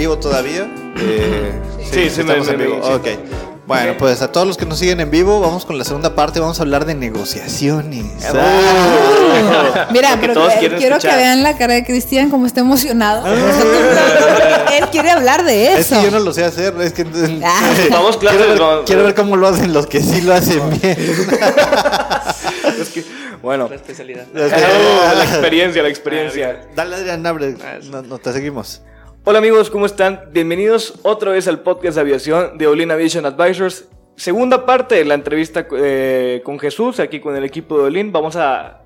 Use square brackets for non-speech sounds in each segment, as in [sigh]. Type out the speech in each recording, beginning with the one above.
Vivo todavía. Eh, Sí, sí, me- estamos en me- vivo. sí. Ok. Bueno, pues a todos los que nos siguen en vivo, vamos con la segunda parte. Vamos a hablar de negociaciones. Ah. [laughs] Mira, pero todos que- quieren quiero escuchar. que vean la cara de Cristian como está emocionado. Ah. [laughs] Él quiere hablar de Es eso. que yo no lo sé hacer. Es que Ah. [laughs] Vamos, claro. quiero, ver, no, quiero ver cómo lo hacen los que sí lo hacen bien. es que, bueno. La especialidad. Ah, la experiencia, la experiencia. Dale, Adrián, abre. No, no te seguimos. Hola amigos, ¿cómo están? Bienvenidos otra vez al podcast de aviación de Olin Aviation Advisors. Segunda parte de la entrevista eh, con Jesús, aquí con el equipo de Olin. Vamos a...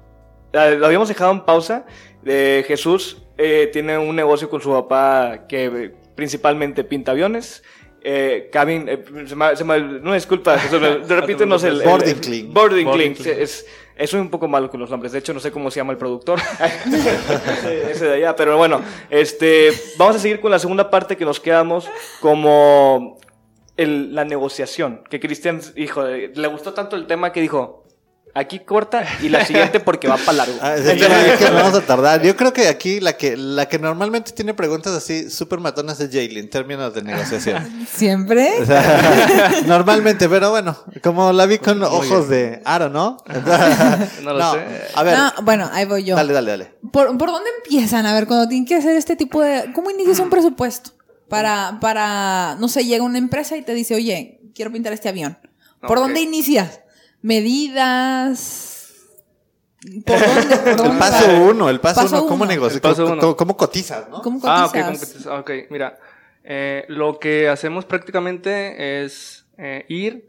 Lo habíamos dejado en pausa. Eh, Jesús eh, tiene un negocio con su papá que eh, principalmente pinta aviones. Eh, cabin, eh, se me- se me- no, disculpa, Jesús, repítenos el, el- Boarding el- clean. Boarding, Boarding clean. clean. Es, es un poco malo con los nombres. De hecho, no sé cómo se llama el productor. [laughs] ese de allá. Pero bueno, este, vamos a seguir con la segunda parte que nos quedamos como el- la negociación. Que Cristian, hijo, le gustó tanto el tema que dijo, aquí corta y la siguiente porque va para largo. [laughs] Ah, sí, [laughs] es que nos vamos a tardar. Yo creo que aquí la que, la que normalmente tiene preguntas así súper matonas es Jaylee en términos de negociación. [laughs] Siempre. O sea, normalmente, pero bueno, como la vi con ojos de aro, ¿no? No lo sé. A ver, No, bueno, ahí voy yo. dale, dale, dale. ¿Por, por dónde empiezan? A ver, cuando tienen que hacer este tipo de... ¿Cómo inicias un presupuesto? Para, para, no sé, llega una empresa y te dice, oye, quiero pintar este avión. ¿Por dónde inicias? ¿Medidas? ¿Por dónde? ¿Por El paso va? uno, el paso, Paso uno, ¿cómo negocias? ¿Cómo, uno. cómo- cómo cotizas, no? ¿Cómo Ah, cotizas? ok, ¿cómo que te- ah, ok, mira. eh, lo que hacemos prácticamente es eh, ir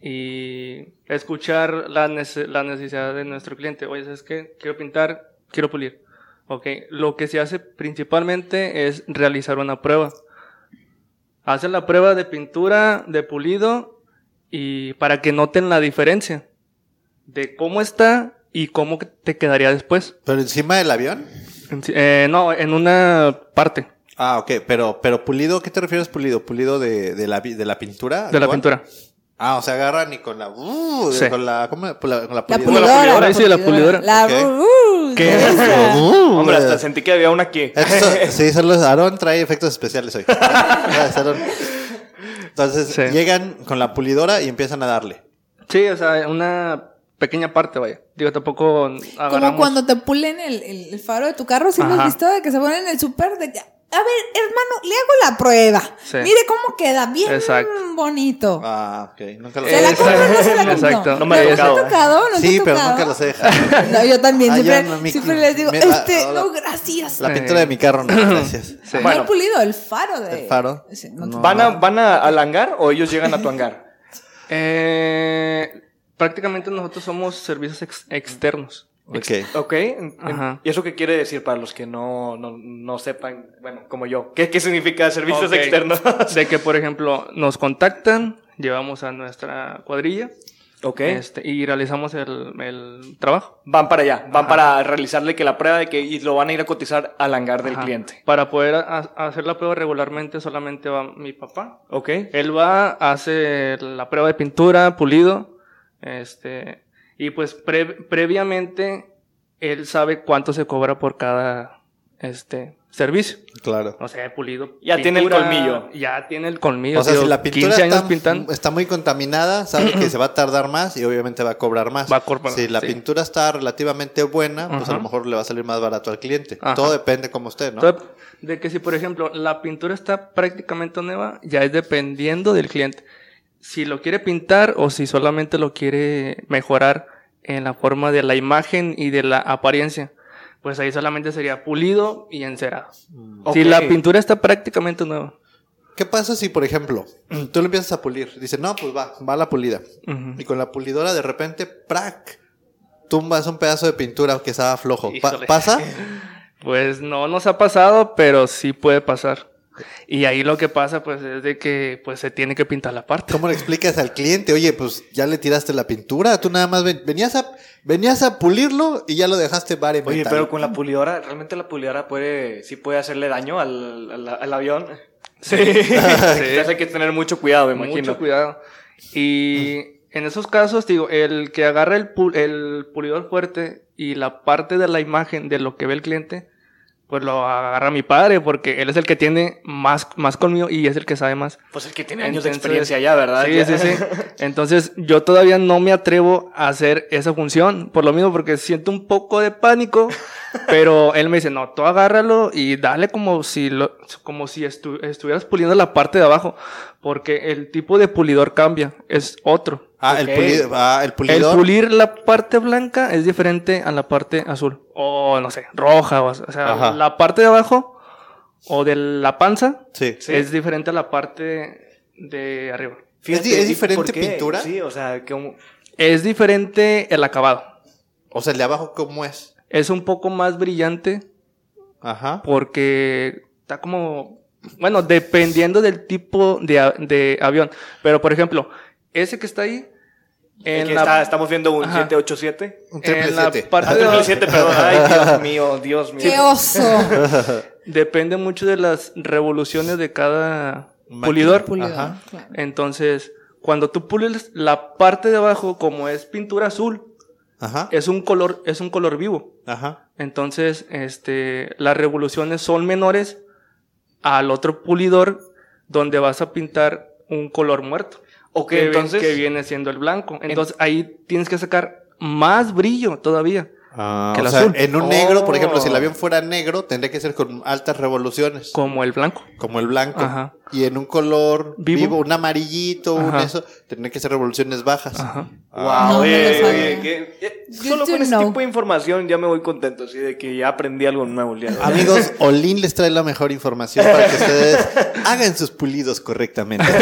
y escuchar la, nece- la necesidad de nuestro cliente. Oye, ¿sabes qué? Quiero pintar, quiero pulir. Ok, lo que se hace principalmente es realizar una prueba. Hacen la prueba de pintura, de pulido y para que noten la diferencia de cómo está y cómo te quedaría después. ¿Pero encima del avión? En eh, no, en una parte Ah, ok, pero, pero pulido, ¿qué te refieres pulido? ¿Pulido de, de, la, de la pintura? de la pintura. Ah, o sea, agarran y con la... uh, Sí. con la... ¿Cómo? Con la, con la La pulidora. pulidora. pulidora, sí, la pulidora. La, Ok. uh, ¿Qué? esa. [laughs] Uh, Hombre, hasta [laughs] sentí que había una aquí. Esto, [laughs] sí, solo Aarón trae efectos especiales hoy. Gracias. Entonces Sí. llegan con la pulidora y empiezan a darle. Sí, o sea, una pequeña parte, vaya. Digo, tampoco agarramos... Como cuando te pulen el, el- el faro de tu carro, ¿sí lo has visto? De que se ponen en el súper de que, a ver, hermano, le hago la prueba. Sí. Mire cómo queda, bien Exacto. bonito. Ah, ok. Nunca lo ¿Se la Exacto. compro o no se la compro? Exacto. No me ha ¿te tocado. ha tocado? ¿No te Sí, ha pero tocado? nunca los he dejado. [laughs] No, yo también. Ah, yo siempre, no, mi- siempre les digo, mi- este, no, gracias. La pintura de mi carro, no, gracias. Sí. No Bueno. el pulido, el faro de... El faro. No- No. ¿Van, a, ¿Van a, al hangar o ellos llegan a tu hangar? [laughs] Eh, prácticamente nosotros somos servicios ex- externos. Ok. Ok. Ajá. ¿Y eso qué quiere decir para los que no, no, no sepan, bueno, como yo? ¿Qué, qué significa servicios externos? [laughs] De que, por ejemplo, nos contactan, llevamos a nuestra cuadrilla ok. este, y realizamos el, el trabajo. Van para allá, van Ajá. para realizarle que la prueba de que y lo van a ir a cotizar al hangar del cliente. Para poder ha- hacer la prueba regularmente solamente va mi papá. Ok. Él va, hace la prueba de pintura, pulido, este, y pues pre- previamente él sabe cuánto se cobra por cada este servicio. Claro. O sea, pulido. Ya tiene el colmillo. Ya tiene el colmillo. O sea, tío, si la pintura 15 años está, pintando. está muy contaminada, sabe que [clears throat] se va a tardar más y obviamente va a cobrar más. Va a cobrar, si la sí. pintura está relativamente buena, pues a lo mejor le va a salir más barato al cliente. Ajá. Todo depende como usted, ¿no? Entonces, de que si, por ejemplo, la pintura está prácticamente nueva, ya es dependiendo del cliente. Si lo quiere pintar o si solamente lo quiere mejorar en la forma de la imagen y de la apariencia. Pues ahí solamente sería pulido y encerado. Ok. Si la pintura está prácticamente nueva. ¿Qué pasa si, por ejemplo, tú lo empiezas a pulir? Dice, no, pues va, va la pulida. Y con la pulidora de repente, ¡prac! Tumbas un pedazo de pintura que estaba flojo. Pa-. ¿Pasa? [laughs] Pues no nos ha pasado, pero sí puede pasar. Y ahí lo que pasa, pues, es de que pues se tiene que pintar la parte. ¿Cómo le explicas al cliente? Oye, pues ya le tiraste la pintura, tú nada más ven- venías a venías a pulirlo y ya lo dejaste bare Oye, metal. pero con la pulidora, realmente la pulidora puede, sí puede hacerle daño al, al, al avión. Sí. [laughs] Quizás hay que tener mucho cuidado, me imagino. Mucho cuidado. Y en esos casos, digo, el que agarra el, pu- el pulidor fuerte y la parte de la imagen de lo que ve el cliente, pues lo agarra mi padre, porque él es el que tiene más, más conmigo y es el que sabe más. Pues el que tiene años de experiencia ya, ¿verdad? Sí, sí, sí. [laughs] Entonces, yo todavía no me atrevo a hacer esa función, por lo mismo, porque siento un poco de pánico, pero él me dice, no, tú agárralo y dale como si, lo, como si estu- estuvieras puliendo la parte de abajo, porque el tipo de pulidor cambia, es otro. Ah, el, Ok. puli- ah, el El pulidor. pulir la parte blanca es diferente a la parte azul, o no sé, roja, o, o sea, Ajá. la parte de abajo o de la panza sí. Sí. es diferente a la parte de arriba. ¿Es di- es ¿y diferente pintura? Sí, o sea, como... Es diferente el acabado. O sea, el de abajo, ¿cómo es? Es un poco más brillante Ajá. porque está como, bueno, dependiendo del tipo de, de avión. Pero, por ejemplo, ese que está ahí, en la, está- estamos viendo un Ajá. 787. Un triple en la siete. parte Ah, de abajo, 777, perdón. Ay, Dios [laughs] mío, Dios mío. ¡Qué oso! [laughs] depende mucho de las revoluciones de cada Máquina. pulidor. Pulidor, Ajá. claro. Entonces, cuando tú pules la parte de abajo, como es pintura azul, Ajá. es un color, es un color vivo. Ajá. Entonces, este, las revoluciones son menores al otro pulidor donde vas a pintar un color muerto. Ok, que, entonces- que viene siendo el blanco. Entonces, ahí tienes que sacar más brillo todavía. Ah, Que el o sea, azul. en un negro, por ejemplo, si el Oh. avión fuera negro, tendría que ser con altas revoluciones, Como el blanco. como el blanco. Ajá. Y en un color vivo, Vivo. un amarillito, un eso, tendría que ser revoluciones bajas. Ajá. Wow, Ah, No, no oye, que- eh, solo con ese know. tipo de información ya me voy contento, así de que ya aprendí algo nuevo. Amigos, [laughs] Olin les trae la mejor información para que ustedes [laughs] hagan sus pulidos correctamente. [laughs]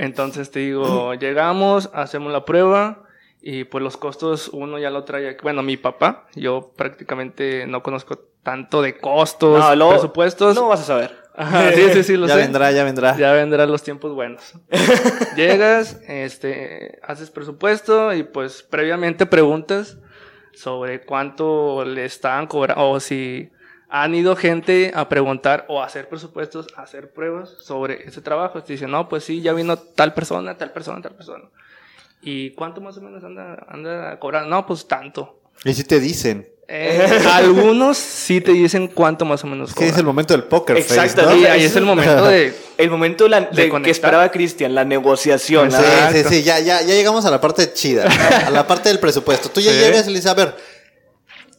Entonces, te digo, llegamos, hacemos la prueba y pues los costos uno ya lo trae. aquí. Bueno, mi papá, yo prácticamente no conozco tanto de costos, No, presupuestos. No vas a saber. Ajá, sí, sí, sí, lo [laughs] ya sé. vendrá, ya vendrá. Ya vendrán los tiempos buenos. [laughs] Llegas, este, haces presupuesto y pues previamente preguntas sobre cuánto le estaban cobrando o si han ido gente a preguntar o a hacer presupuestos, a hacer pruebas sobre ese trabajo. Te dicen, no, pues sí, ya vino tal persona, tal persona, tal persona. ¿Y cuánto más o menos anda, anda cobrando? No, pues tanto. Y si te dicen, Eh, [laughs] algunos sí te dicen cuánto más o menos es que es el cobran. momento del poker face, Exacto, ¿no? Sí, ahí es el momento de... [laughs] El momento de la- De de- que esperaba Cristian, la negociación. Sí, sí, sí, ya, ya, ya llegamos a la parte chida, a la parte del presupuesto. Tú ya Sí. llegas y le dices, a ver,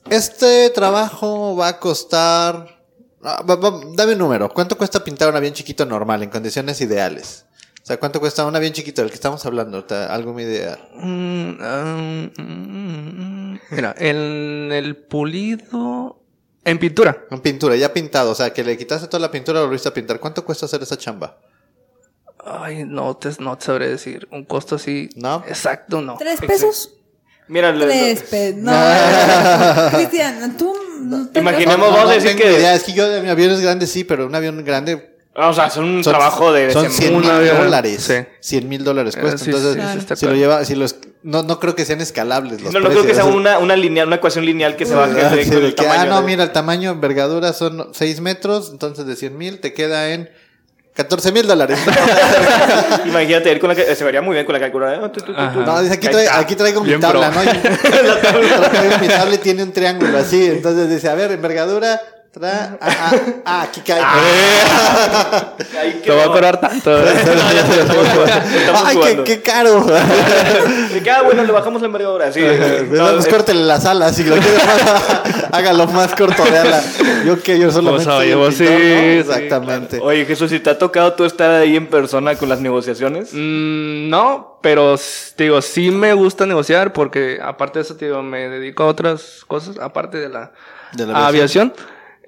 este trabajo va a costar... ah, va- va- dame un número. ¿Cuánto cuesta pintar un avión chiquito normal en condiciones ideales? O sea, ¿cuánto cuesta un avión chiquito del que estamos hablando? muy ideal. Mm, ah, mm, mm, mm. Mira, en el pulido. En pintura. En pintura, ya pintado. O sea, que le quitaste toda la pintura y lo volviste a pintar. ¿Cuánto cuesta hacer esa chamba? Ay, no te, no te sabré decir. Un costo así. ¿No? Exacto, no. ¿Tres pesos? Mira, pesos. No. [laughs] Cristian, tú. Imaginemos- vamos a decir que- idea. Es que yo de mi aviones grandes sí, pero un avión grande o sea, son un son, trabajo de... son de 100 un mil dólares. sí. 100 mil dólares Eh, cuesta. sí, Entonces, sí, sí, está si lo lleva, si los, no, no creo que sean escalables los No, no creo que sea una, una lineal, una ecuación lineal que se baje Ah, de, sí, con de el que, tamaño. ah, no, de- mira, el tamaño, envergadura son 6 metros, entonces de 100 mil te queda en 14 mil dólares. [laughs] Imagínate, ir con la que se vería muy bien con la calculadora. No, dice, aquí, trae- traigo mi tabla, pro. ¿no? [laughs] Yo- traigo mi tabla y tiene un triángulo así. Entonces dice, a ver, envergadura, tra, ah, ah, ah, aquí cae. Ahí Te va a cobrar tanto. Ay, qué, caro. Que, ah, bueno, le bajamos la envergadura. Sí. No, No, pues es- córtele las alas, si lo quiere más, [laughs] hágalo más corto de ala. Yo que yo solamente Pues, oye, vos pintor, sí, ¿no? sí, Exactamente. Oye, Jesús, si te ha tocado tú estar ahí en persona con las negociaciones. Mm, no, pero te digo, sí me gusta negociar porque aparte de eso, te digo, me dedico a otras cosas, aparte de la, De la aviación.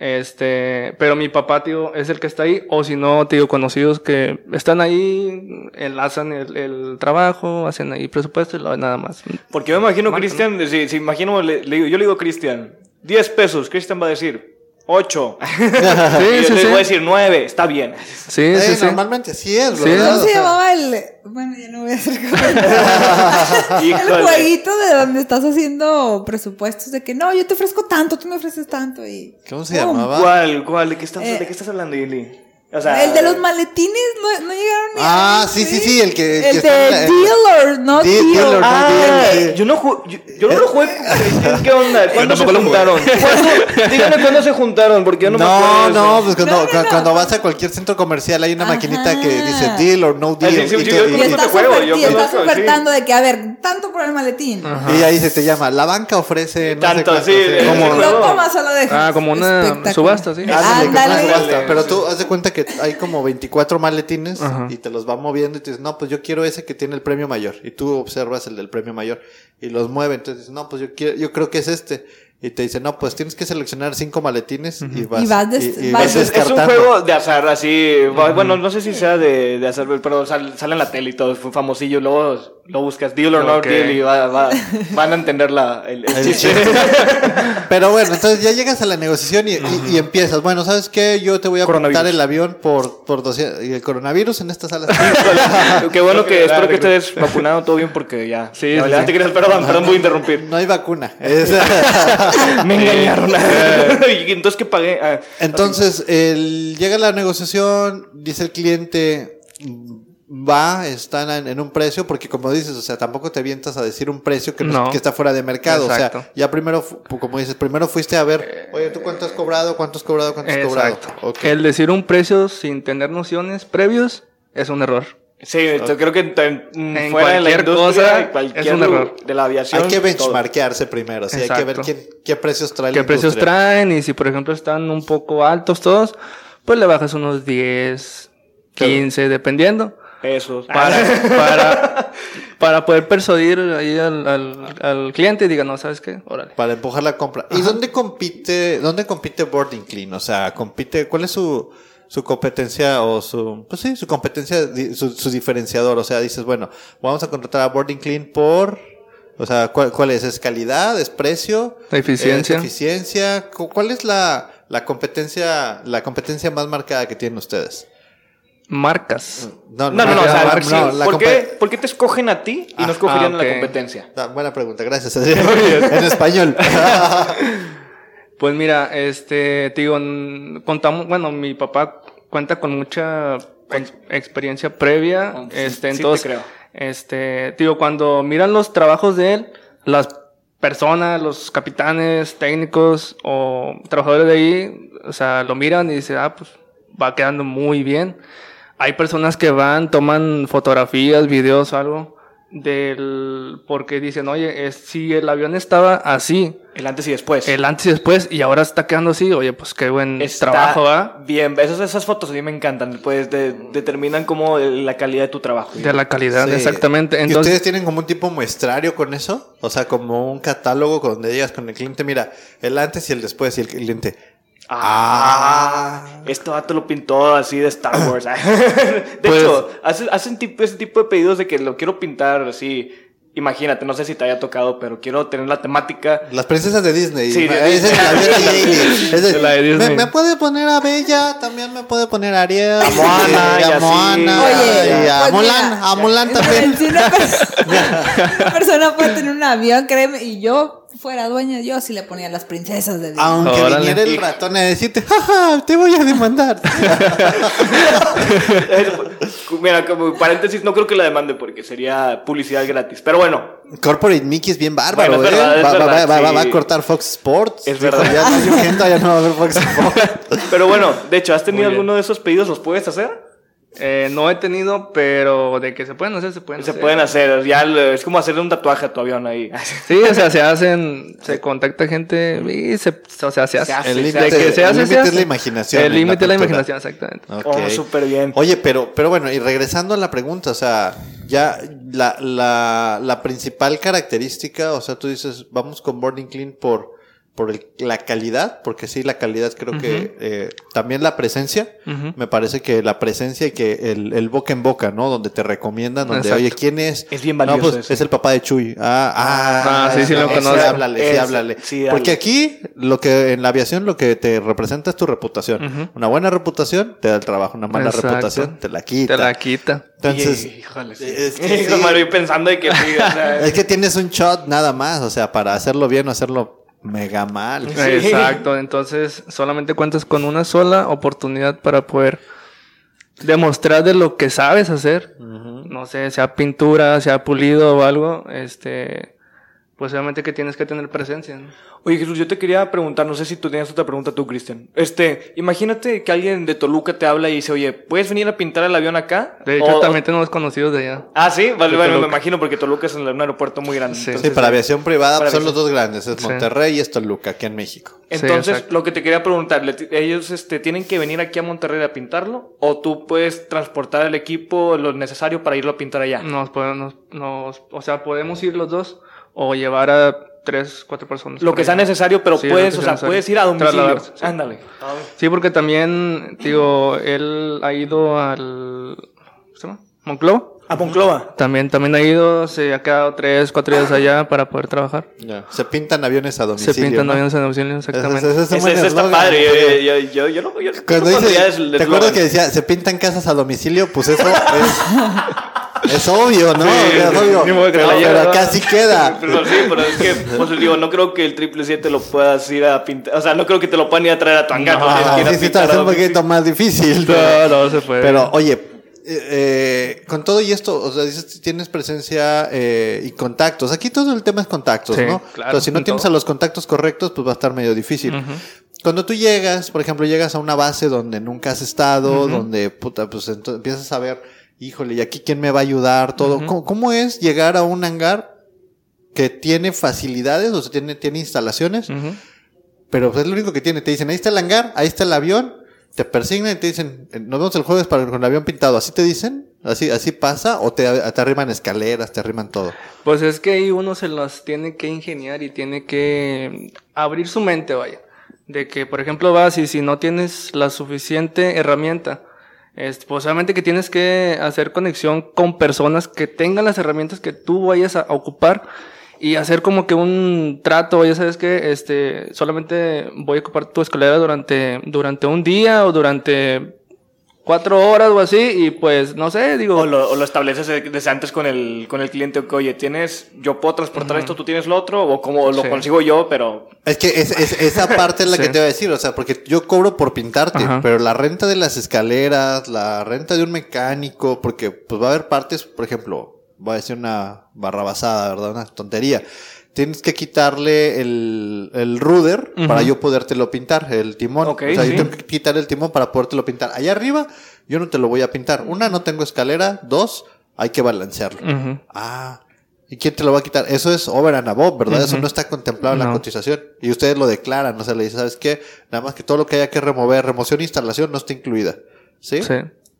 Este, pero mi papá, tío, es el que está ahí, o si no, tío, conocidos que están ahí, enlazan el, el trabajo, hacen ahí presupuesto y lo- nada más. Porque yo me imagino, Cristian, si, si imagino, le- le digo- yo le digo, Cristian, 10 pesos, Cristian va a decir 8. [laughs] Sí, y yo sí, le sí. voy a decir 9, está bien. Sí, Eh, sí, sí. Normalmente así es, Sí. ¿verdad? ¿Cómo se llamaba el. Bueno, ya no voy a hacer [laughs] el jueguito de donde estás haciendo presupuestos de que no, yo te ofrezco tanto, tú me ofreces tanto y. ¿Cómo se ¡Pum! llamaba? ¿Cuál? ¿Cuál? ¿De qué estás, Eh, de qué estás hablando, Ili? O sea, el de los maletines no, no llegaron ni Ah, a- sí, sí, sí, el que- el El, que está en la- de dealer, no Deal- deal. dealer, no Ah, deal, sí. yo no, ju- yo, yo no lo jugué [laughs] ¿qué onda? ¿Cuándo se tampoco lo jugué. juntaron? ¿Cuándo? Díganme cuándo se juntaron, porque yo no, me acuerdo. No, no, pues cuando, No, no, cu- no. cuando vas a cualquier centro comercial hay una Ajá. maquinita que dice deal or no deal. sí, sí, y, sí, tú- yo y- estás, juego, yo y estás ofertando de que, a ver, tanto por el maletín. y ahí se te llama, la banca ofrece no Tanto, sí, Como- Lo de Ah, como una subasta, sí. Como Ándale. subasta. Pero tú haz de cuenta que hay como 24 maletines Ajá. y te los va moviendo y te dices, no, pues yo quiero ese que tiene el premio mayor. Y tú observas el del premio mayor y los mueve. Entonces dices, no, pues yo quiero, yo creo que es este. Y te dice, no, pues tienes que seleccionar cinco maletines y vas, Y vas des- y- y vas vas Es, es un juego de azar, así. Bueno, no sé si sea de, de azar, pero sal- sale en la tele y todo, fue famosillo. Luego lo buscas, deal or no Ok. deal, y va- va- van a entender la, el, el El chiste. chiste. [laughs] Pero bueno, entonces ya llegas a la negociación y, y- y empiezas. Bueno, ¿sabes qué? Yo te voy a apuntar el avión por, por 200. Y el coronavirus en esta sala. [laughs] Qué bueno que espero que estés vacunado todo bien porque ya. Sí, la sí, te querías, perdón, perdón, voy a interrumpir. no hay vacuna. [laughs] Es- Me engañaron. y entonces que pagué. Ah, Entonces, el- llega la negociación, dice el cliente, va, están en, en un precio, porque como dices, o sea, tampoco te avientas a decir un precio que, no- No. que está fuera de mercado. O sea, ya primero, como dices, primero fuiste a ver, oye, ¿tú cuánto has cobrado? ¿Cuánto has cobrado? ¿Cuánto has cobrado? Exacto. Ok. El decir un precio sin tener nociones previos es un error. Sí, yo creo que en, En fuera de la cualquier industria, cosa, cualquier es un error. de la aviación. Hay que todo. benchmarkearse primero, sí, hay que ver quién, qué precios trae la ¿Qué precios traen? Y si, por ejemplo, están un poco altos todos, pues le bajas unos 10, 15, dependiendo. Pesos. Para, para, [laughs] para poder persuadir ahí al, al, al cliente y diga, no, ¿sabes qué? Órale. Para empujar la compra. ¿Y dónde compite, dónde compite Boarding Clean? O sea, compite, ¿cuál es su, su competencia o su, pues sí, su competencia, su, su diferenciador? O sea, dices, bueno, vamos a contratar a Boarding Clean por, o sea, ¿cuál, cuál es? ¿Es calidad? ¿Es precio? La eficiencia. ¿Es eficiencia? Cu- ¿Cuál es la, la competencia, la competencia más marcada que tienen ustedes? Marcas. No, no, no, o sea, marca- sí, no, la ¿por, qué, por qué te escogen a ti y Ah, no escogerían ah, a la competencia? Buena pregunta, gracias. [laughs] [laughs] En español. [laughs] Pues mira, este, te digo, contamos, bueno, mi papá cuenta con mucha ex- experiencia previa, Oh, sí, este, sí te entonces, creo. este, te digo, cuando miran los trabajos de él, las personas, los capitanes, técnicos o trabajadores de ahí, o sea, lo miran y dicen, ah, pues va quedando muy bien. Hay personas que van, toman fotografías, videos o algo del porque dicen, oye, es, si el avión estaba así, El antes y después. el antes y después, y ahora está quedando así, oye, pues qué buen Está trabajo, ¿va? Bien, esas, esas fotos a mí me encantan. Pues de- determinan como la calidad de tu trabajo. De la calidad, Sí. exactamente. ¿Y Entonces, ustedes tienen como un tipo muestrario con eso? O sea, como un catálogo con donde llegas con el cliente, mira, el antes y el después y el cliente. Ah, esto vato lo pintó así de Star Wars. [laughs] de Pues- hecho, hacen, hacen tipo, ese tipo de pedidos de que lo quiero pintar así. Imagínate, no sé si te haya tocado, pero quiero tener la temática. Las princesas de Disney. Sí, de es Disney. la vida de Hailey. [laughs] Es de- La de Disney. ¿Me, me puede poner a Bella, también me puede poner a Ariel. A Moana, y y a. Moana, Oye, y a pues Mulan, mira, a Mulan también. si [laughs] una persona puede tener un avión, créeme, y yo fuera dueña, yo sí le ponía las princesas de Disney. Aunque Órale. viniera el ratón a decirte, jaja, te voy a demandar. [laughs] Mira, como paréntesis, no creo que la demande porque sería publicidad gratis. Pero bueno, Corporate Mickey es bien bárbaro, Bueno, es ¿eh? verdad, es va, va- verdad, va- va- sí. va a cortar Fox Sports. Es verdad. Ya ya no va a haber Fox [laughs] Sports. pero bueno, de hecho, ¿has tenido alguno de esos pedidos? ¿Los puedes hacer? Eh, no he tenido, pero de que se pueden hacer, se pueden Se hacer. pueden hacer, ya lo- es como hacerle un tatuaje a tu avión ahí. [laughs] Sí, o sea, se hacen, se contacta gente y se, o sea, se hace. Se hace, El se límite se se es la imaginación. El límite es la imaginación, exactamente. Ok. Oh, súper bien. Oye, pero, pero bueno, y regresando a la pregunta, o sea, ya la, la, la principal característica, o sea, tú dices, vamos con Boarding Clean por, por el- la calidad, porque sí, la calidad creo que eh, también la presencia, me parece que la presencia y que el, el boca en boca, ¿no? Donde te recomiendan, donde, Exacto. oye, ¿quién es? Es bien No, valioso pues eso. es el papá de Chuy. Ah, ah, Ah, sí, sí lo ese, conozco. háblale, sí, háblale. sí, Porque aquí, lo que en la aviación, lo que te representa es tu reputación. Una buena reputación te da el trabajo, una mala Exacto. reputación te la quita. Te la quita. Entonces, Y- híjole, sí. es que [laughs] sí. me voy pensando de que sí, o sea, [laughs] es que tienes un shot nada más, o sea, para hacerlo bien o hacerlo mega mal. [laughs] Exacto, entonces solamente cuentas con una sola oportunidad para poder demostrar de lo que sabes hacer. No sé, sea pintura, sea pulido o algo, este, pues obviamente que tienes que tener presencia. ¿no? Oye, Jesús, yo te quería preguntar, no sé si tú tenías otra pregunta tú, Cristian. Este, imagínate que alguien de Toluca te habla y dice, oye, ¿puedes venir a pintar el avión acá? De hecho, O- también tenemos conocidos de allá. Ah, sí, vale, bueno, me imagino porque Toluca es un aeropuerto muy grande. Sí. Para aviación privada para son los dos grandes, es Sí. Monterrey y es Toluca, aquí en México. Entonces, Sí, lo que te quería preguntar, ¿le- ¿ellos este, tienen que venir aquí a Monterrey a pintarlo? ¿O tú puedes transportar el equipo lo necesario para irlo a pintar allá? Nos podemos, nos, o sea, podemos ir los dos o llevar a tres, cuatro personas. Lo que ahí. sea necesario, pero Sí, puedes, o sea necesario. puedes ir a domicilio. Sí. Ándale. Sí, porque también, digo, él ha ido al. ¿Cómo se llama? Monclova. A Monclova. También, también ha ido, se ha quedado tres, cuatro días allá para poder trabajar. Se pintan aviones a domicilio. se pintan ¿no? aviones en domicilio, exactamente. Ese- ese es un Ese, buen ese está padre. Yo, yo, yo, yo, lo- yo, yo Cuando ¿te acuerdas que decía, se pintan casas a domicilio? Pues eso es, [laughs] es obvio, ¿no? Sí, es obvio. ni modo que Pero, la pero lleve, acá ¿no? sí queda. [laughs] Pero sí, pero es que, pues digo, no creo que el 777 lo puedas ir a pintar. O sea, no creo que te lo puedan ir a traer a tu hangar. que ir a sí, sí, está un poquito más difícil. No, no se puede. Pero, oye, eh, eh, con todo y esto, o sea, dices, tienes presencia eh, y contactos. Aquí todo el tema es contactos, Sí, ¿no? claro, Pero si no en tienes todo. a los contactos correctos, pues va a estar medio difícil. Cuando tú llegas, por ejemplo, llegas a una base donde nunca has estado, donde, puta, pues entonces empiezas a ver, híjole, ¿y aquí quién me va a ayudar? Todo. ¿Cómo, cómo es llegar a un hangar que tiene facilidades, o sea, tiene, tiene instalaciones? Pero pues, es lo único que tiene. Te dicen, ahí está el hangar, ahí está el avión, te persignan y te dicen, eh, nos vemos el jueves para, con el avión pintado. ¿Así te dicen? ¿Así, así pasa? ¿O te, te arriman escaleras, te arriman todo? Pues es que ahí uno se las tiene que ingeniar y tiene que abrir su mente, vaya. De que, por ejemplo, vas y si no tienes la suficiente herramienta, es, pues obviamente que tienes que hacer conexión con personas que tengan las herramientas que tú vayas a ocupar y hacer como que un trato, ya sabes que este, solamente voy a ocupar tu escalera durante, durante un día o durante cuatro horas o así y pues no sé, digo... O lo, o lo estableces desde antes con el, con el cliente, que oye, tienes, yo puedo transportar esto, tú tienes lo otro, o como lo Sí. consigo yo, pero Es que es, es- esa parte es la [laughs] Sí. que te iba a decir, o sea, porque yo cobro por pintarte, Ajá. pero la renta de las escaleras, la renta de un mecánico, porque pues va a haber partes, por ejemplo, voy a decir una barrabasada, ¿verdad? Una tontería. Tienes que quitarle el, el ruder para yo podértelo pintar, el timón. Ok, o sea, sí. yo tengo que quitar el timón para podértelo pintar. Allá arriba, yo no te lo voy a pintar. Una, no tengo escalera. Dos, hay que balancearlo. Ah, ¿y quién te lo va a quitar? Eso es over and above, ¿verdad? Eso no está contemplado en la cotización. Y ustedes lo declaran, o sea, le dicen, ¿sabes qué? Nada más que todo lo que haya que remover, remoción e instalación no está incluida. ¿Sí? Sí.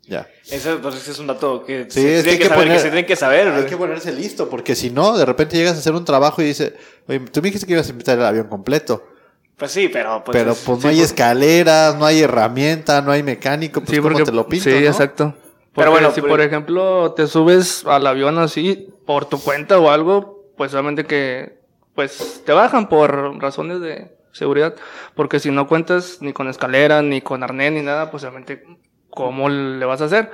Ya. ese, pues, ese es un dato que Sí, se, es que tiene que, que saber, poner- que se tiene que saber. Hay que ponerse listo, porque si no, de repente llegas a hacer un trabajo y dice, oye, tú me dijiste que ibas a invitar el avión completo. Pues sí, pero pues, pero es- pues sí, no hay pues- escaleras, no hay herramienta, no hay mecánico, pues Sí, ¿cómo porque te lo pinto, sí, no? exacto. Pero Pero bueno, si pero- por ejemplo te subes al avión así por tu cuenta o algo, pues obviamente que pues te bajan por razones de seguridad, porque si no cuentas ni con escalera, ni con arnés, ni nada, pues obviamente cómo le vas a hacer.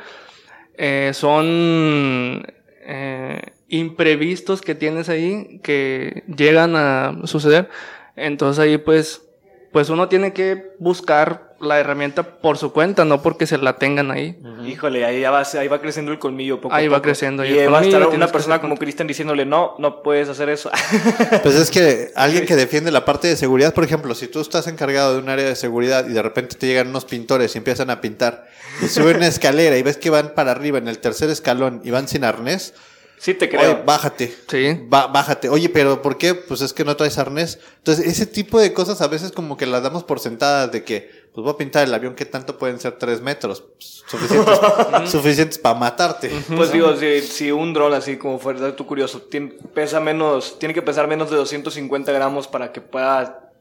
Eh, son eh, imprevistos que tienes ahí que llegan a suceder. Entonces ahí pues, pues uno tiene que buscar la herramienta por su cuenta, no porque se la tengan ahí. Híjole, ahí, ya va, ahí va creciendo el colmillo poco a Ahí va creciendo, y Y va a estar una persona como Cristian diciéndole, no, no puedes hacer eso. [laughs] Pues es que alguien que defiende la parte de seguridad, por ejemplo, si tú estás encargado de un área de seguridad y de repente te llegan unos pintores y empiezan a pintar y suben una [laughs] escalera y ves que van para arriba en el tercer escalón y van sin arnés, sí te oye, creo. bájate. Sí. Ba- bájate. Oye, pero ¿por qué? Pues es que no traes arnés. Entonces, ese tipo de cosas a veces como que las damos por sentadas de que, pues voy a pintar el avión, ¿qué tanto pueden ser tres metros? Pues, suficientes [laughs] suficientes para matarte. Pues digo, si, si un dron así como fuera, tú curioso, tiene, pesa menos, tiene que pesar menos de 250 gramos para que pueda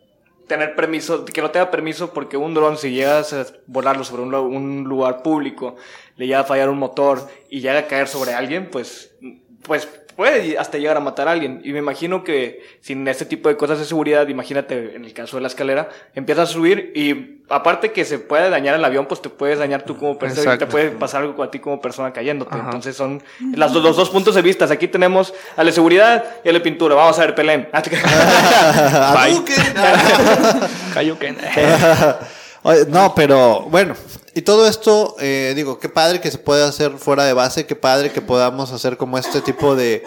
tener permiso, que no tenga permiso porque un dron, si llegas a volarlo sobre un, un lugar público, le llega a fallar un motor y llega a caer sobre alguien, pues, pues puede hasta llegar a matar a alguien. Y me imagino que sin este tipo de cosas de seguridad, imagínate en el caso de la escalera, empiezas a subir y aparte que se puede dañar el avión, pues te puedes dañar tú como persona y te puede pasar algo a ti como persona cayéndote. Ajá. Entonces son las, los dos puntos de vista. Aquí tenemos a la seguridad y a la pintura. Vamos a ver, peleen. [laughs] Hadouken. [laughs] [laughs] No, pero bueno, y todo esto, eh, digo, qué padre que se pueda hacer fuera de base, qué padre que podamos hacer como este tipo de,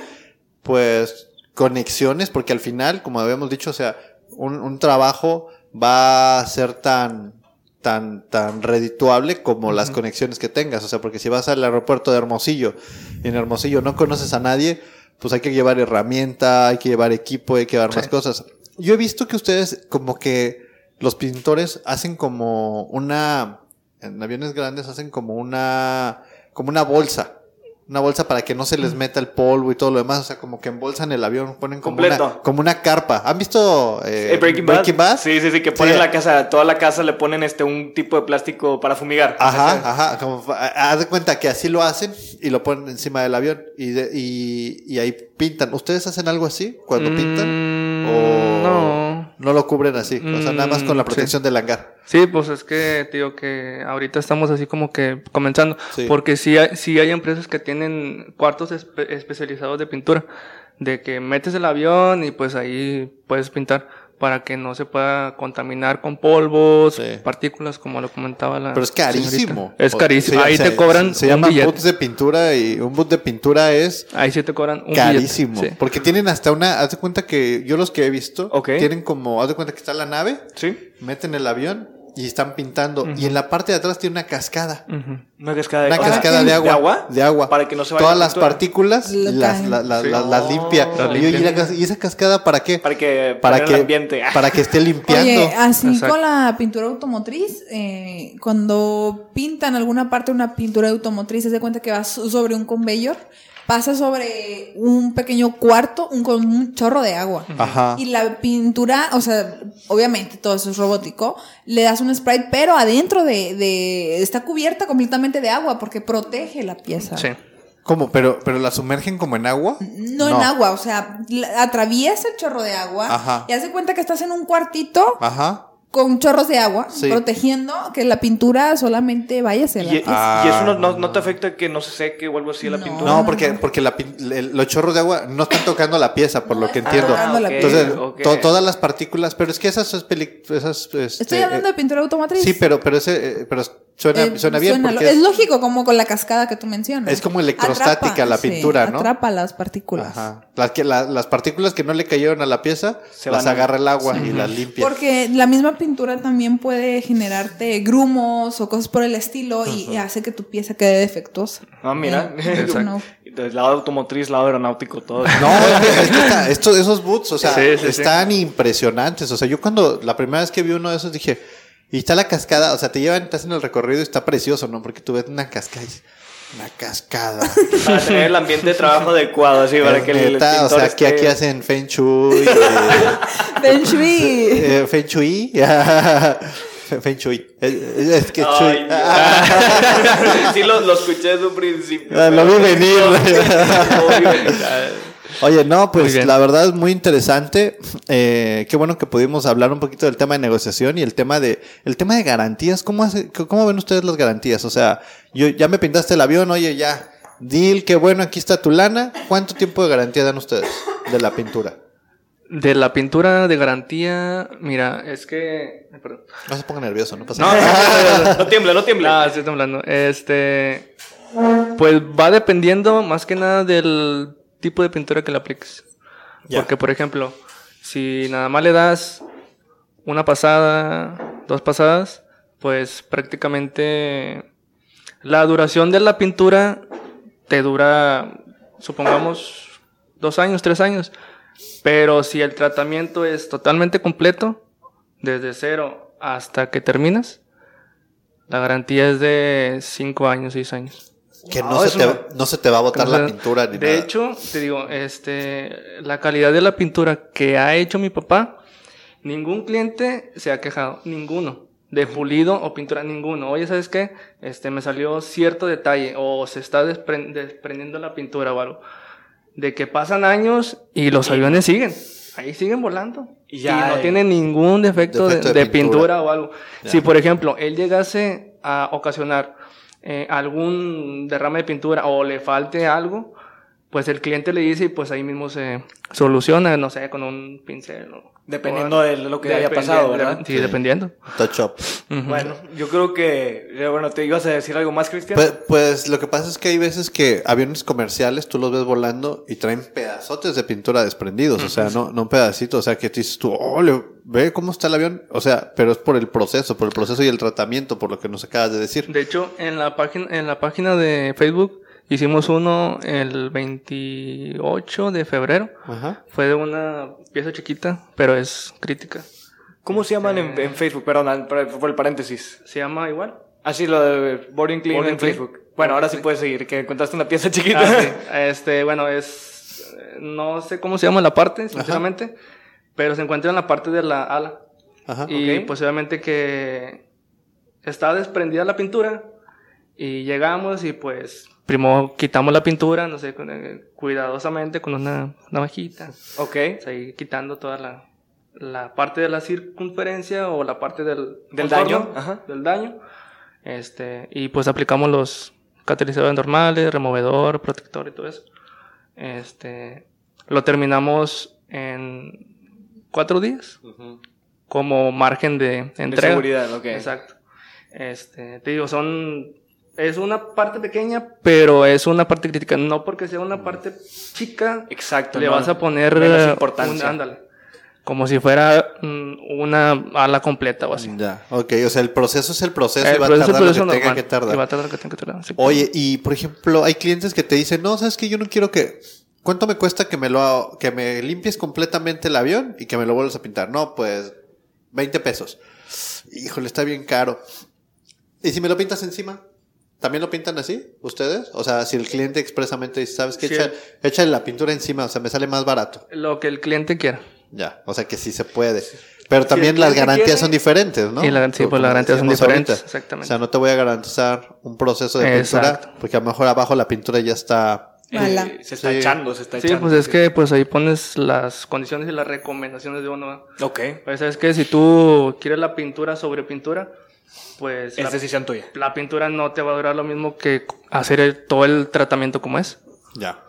pues, conexiones, porque al final, como habíamos dicho, o sea, un, un trabajo va a ser tan, tan, tan redituable como las conexiones que tengas, o sea, porque si vas al aeropuerto de Hermosillo y en Hermosillo no conoces a nadie, pues hay que llevar herramienta, hay que llevar equipo, hay que llevar más cosas. Yo he visto que ustedes como que los pintores hacen como una, en aviones grandes hacen como una, como una bolsa. Una bolsa para que no se les meta el polvo y todo lo demás. O sea, como que embolsan el avión, ponen como, Completo. una, como una carpa. ¿Han visto eh, Eh, Breaking, Bad. Sí, sí, sí, que ponen Sí. la casa, toda la casa le ponen este un tipo de plástico para fumigar. Ajá, ajá. Como, haz de cuenta que así lo hacen y lo ponen encima del avión y, de- y, y ahí pintan. ¿Ustedes hacen algo así cuando pintan? Mm, ¿O no. No lo cubren así? O sea, nada más con la Mm, protección del hangar. Sí, pues es que, tío, que ahorita estamos así como que comenzando. Sí. Porque sí hay, sí hay empresas que tienen cuartos espe- especializados de pintura. De que metes el avión y pues ahí puedes pintar para que no se pueda contaminar con polvos, Sí. partículas, como lo comentaba la Pero es carísimo. señorita. Es carísimo. se- ahí se- te cobran Se, boots de pintura y un boot de pintura es Ahí sí te cobran un carísimo. billete. Sí. Porque tienen hasta una. Haz de cuenta que yo los que he visto tienen como. Haz de cuenta que está la nave, Sí. meten el avión y están pintando. Y en la parte de atrás tiene una cascada. Una cascada de Una cascada de agua. ¿De agua? De agua. Para que no se vaya Todas la las partículas las, la- la- Sí. la- las limpia. Las Y, y limpia. ¿y esa cascada para qué? Para que para para que, el ambiente. [laughs] para que esté limpiando. Oye, así Exacto. con la pintura automotriz, eh, cuando pintan alguna parte de una pintura automotriz, se da cuenta que va so- sobre un conveyor, pasa sobre un pequeño cuarto un, con un chorro de agua. Ajá. Y la pintura, o sea, obviamente todo eso es robótico, le das un sprite, pero adentro de, de- está cubierta completamente de agua porque protege la pieza. Sí. ¿Cómo? ¿Pero, ¿Pero la sumergen como en agua? No, en agua, o sea, la- atraviesa el chorro de agua Ajá. y hace cuenta que estás en un cuartito Ajá. Con chorros de agua, Sí. protegiendo que la pintura solamente vaya hacia la Y, y eso no, no, no te afecta que no se seque o algo así la No. pintura. No, porque, porque la los chorros de agua no están tocando la pieza, por No lo que están entiendo. tocando la ok, pieza. Entonces, ok. to- todas las partículas, pero es que esas, esas este, Estoy hablando de pintura automotriz. Sí, pero, pero ese, eh, pero suena, Eh, suena bien suena- porque es, es, lógico como con la cascada que tú mencionas. Es como electrostática la sí, pintura, ¿no? Atrapa las partículas. Ajá. Las, que, la- las partículas que no le cayeron a la pieza, Se las a- agarra el agua y las limpia. Porque la misma pintura también puede generarte grumos o cosas por el estilo y hace que tu pieza quede defectuosa. Ah, mira. Eh, no. Del lado automotriz, lado aeronáutico, todo. No, es que, está- estos, esos boots, o sea, Sí, sí, sí. están impresionantes. O sea, yo cuando la primera vez que vi uno de esos dije, y está la cascada, o sea, te llevan, te hacen el recorrido y está precioso, ¿no? Porque tú ves una cascada y una cascada. Para tener el ambiente de trabajo adecuado, así, para Es que el, neta, o pintor sea, aquí, esté- aquí hacen Feng Shui, Feng Shui. eh, Feng Shui, Feng Shui. Es, que Ay, sí, lo, lo escuché desde un principio. Ah, lo vi venir. Lo vi venir. Oye, no, pues la verdad es muy interesante. Eh, qué bueno que pudimos hablar un poquito del tema de negociación y el tema de el tema de garantías. ¿Cómo hace, cómo ven ustedes las garantías? O sea, yo ya me pintaste el avión, oye, ya, deal, qué bueno, aquí está tu lana. ¿Cuánto tiempo de garantía dan ustedes de la pintura? De la pintura de garantía, mira, es que... perdón. No se ponga nervioso, no pasa No, nada. No tiembla, no tiembla. Ah, estoy temblando. Este. Pues va dependiendo más que nada del tipo de pintura que le apliques. Porque, por ejemplo, si nada más le das una pasada, dos pasadas, pues prácticamente la duración de la pintura te dura, supongamos, dos años, tres años. Pero si el tratamiento es totalmente completo, desde cero hasta que terminas, la garantía es de 5 años, 6 años. Que no, Wow, se te, una- no se te va a botar la pintura ni de nada. hecho, te digo, este, la calidad de la pintura que ha hecho mi papá Ningún cliente se ha quejado, ninguno. De pulido o pintura, ninguno. Oye, ¿sabes qué? Este, me salió cierto detalle o se está despren- desprendiendo la pintura o algo. De que pasan años y los aviones siguen. Ahí siguen volando. Y Y, ya, no eh, tienen ningún defecto, de- defecto de, de pintura. pintura. o algo. Si, por ejemplo, él llegase a ocasionar eh, algún derrame de pintura o le falte algo, pues el cliente le dice y pues ahí mismo se soluciona, no sé, con un pincel. o- Dependiendo o- de lo que haya pasado, de- ¿verdad? Sí, dependiendo. Touch up. Bueno, yo creo que. Bueno, ¿te ibas a decir algo más, Cristian? Pues, pues lo que pasa es que hay veces que aviones comerciales tú los ves volando y traen pedazotes de pintura desprendidos, o sea, no, no un pedacito, o sea, que dices tú, oh, le- ve cómo está el avión, o sea, pero es por el proceso, por el proceso y el tratamiento, por lo que nos acabas de decir. De hecho, en la página, en la página de Facebook hicimos uno el 28 de febrero. Ajá. Fue de una pieza chiquita, pero es crítica. ¿Cómo se llaman en, en Facebook? Perdón, por el paréntesis. Se llama igual. Así lo de Boarding Clean en Clean. Facebook. Bueno, ahora sí puedes seguir, que encontraste una pieza chiquita. Ah, sí. [laughs] Este, bueno, es. No sé cómo se llama la parte, sinceramente. Pero se encuentra en la parte de la ala. Ajá. y ok. pues obviamente que está desprendida la pintura. Y llegamos y pues primero quitamos la pintura, no sé, eh, cuidadosamente con una navajita. ok. O sea, ahí quitando toda la, la parte de la circunferencia o la parte del, Del contorno, daño, ajá. Del daño. Este, y pues aplicamos los catalizadores normales, removedor, protector y todo eso. Este, lo terminamos en cuatro días como margen de De entrega. seguridad, ok. Exacto. Este, te digo, son. Es una parte pequeña, pero es una parte crítica. No porque sea una parte chica, Exacto. le no, vas a poner menos eh, importancia. un- ándale. Como si fuera mm, una ala completa o así. Ya, ok, o sea, el proceso es el proceso y El va a proceso- tardar lo proceso que tenga normal. que tardar. Y va a tardar lo que tenga que tardar, sí. Oye, y por ejemplo, hay clientes que te dicen, no, sabes que yo no quiero que. ¿Cuánto me cuesta que me lo que me limpies completamente el avión y que me lo vuelvas a pintar? No, pues 20 pesos. Híjole, está bien caro. ¿Y si me lo pintas encima? ¿También lo pintan así ustedes? O sea, si el cliente expresamente dice, ¿sabes qué? Sí. Echa, échale la pintura encima, o sea, me sale más barato. Lo que el cliente quiera. Ya, o sea que sí se puede. Pero también las garantías quiere- son diferentes, ¿no? Y la- sí, pues las garantías son diferentes, ahorita. exactamente. O sea, no te voy a garantizar un proceso de pintura porque a lo mejor abajo la pintura ya está... Eh, se está Sí. echando, se está Sí, echando. pues es que pues ahí pones las condiciones y las recomendaciones de uno. Ok. Pues es que si tú quieres la pintura sobre pintura, pues Es la, decisión tuya. la pintura no te va a durar lo mismo que hacer el- todo el tratamiento como es. Ya.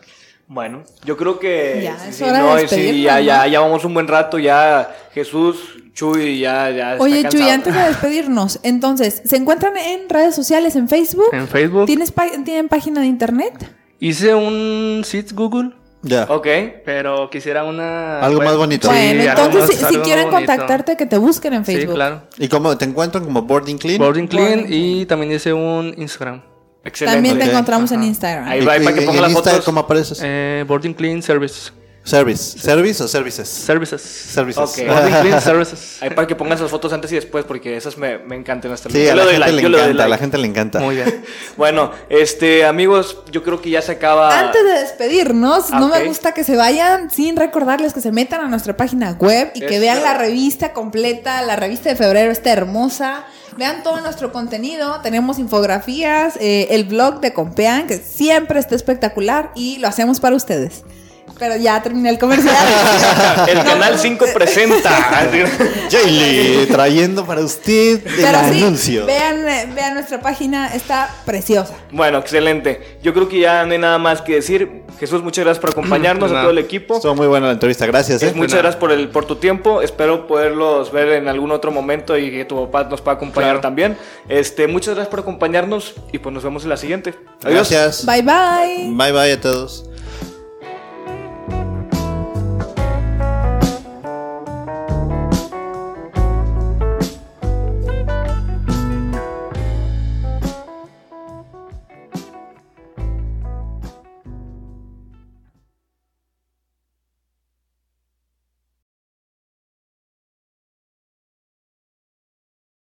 Bueno, yo creo que Ya, sí, es sí, hora de no, sí, ya, ya, ¿no? ya vamos un buen rato, ya Jesús, Chuy, ya, ya está Oye, Chuy, cansado. antes de despedirnos, entonces, ¿se encuentran en redes sociales, en Facebook? En Facebook ¿Tienes pa- ¿Tienen página de internet? hice un sitio Google, Ya. Ok, pero quisiera una Algo más bonito. Sí, bueno, algo entonces, si, quieren bonito. contactarte, que te busquen en Sí, Facebook. claro. ¿Y cómo te encuentran como Boarding Clean? Boarding Clean Boarding y también hice un Instagram. excelente. También te encontramos en. Instagram. Ahí ¿Y- va, para que ponga las fotos. ¿Cómo apareces? Eh, Boarding Clean Service. Service. ¿Service o services? Services. Services. Ok. Boarding [laughs] Clean Services. Ahí para que pongas las fotos antes y después, porque esas me, me encantan hasta Sí, yo a la gente like, le encanta, a la like. gente le encanta. Muy bien. [laughs] Bueno, este, amigos, yo creo que ya se acaba. Antes de despedirnos, Ah, no me gusta que se vayan sin recordarles que se metan a nuestra página web y que vean la revista completa. La revista de febrero está hermosa. Vean todo nuestro contenido. Tenemos infografías, eh, el blog de Compean, que siempre está espectacular y lo hacemos para ustedes. Pero ya terminé el comercial. [laughs] El No, Canal no, 5 presenta. [laughs] Jaylee, trayendo para usted el Pero sí, anuncio. vean, eh, vean nuestra página, está preciosa. bueno, excelente. Yo creo que ya no hay nada más que decir. Jesús, muchas gracias por acompañarnos a todo el equipo. Estuvo muy buena la entrevista, gracias. Es ¿eh? muchas gracias por el por tu tiempo. Espero poderlos ver en algún otro momento y que tu papá nos pueda acompañar Claro. también. Este, muchas gracias por acompañarnos y pues nos vemos en la siguiente. Adiós. Gracias. Bye bye. Bye bye a todos.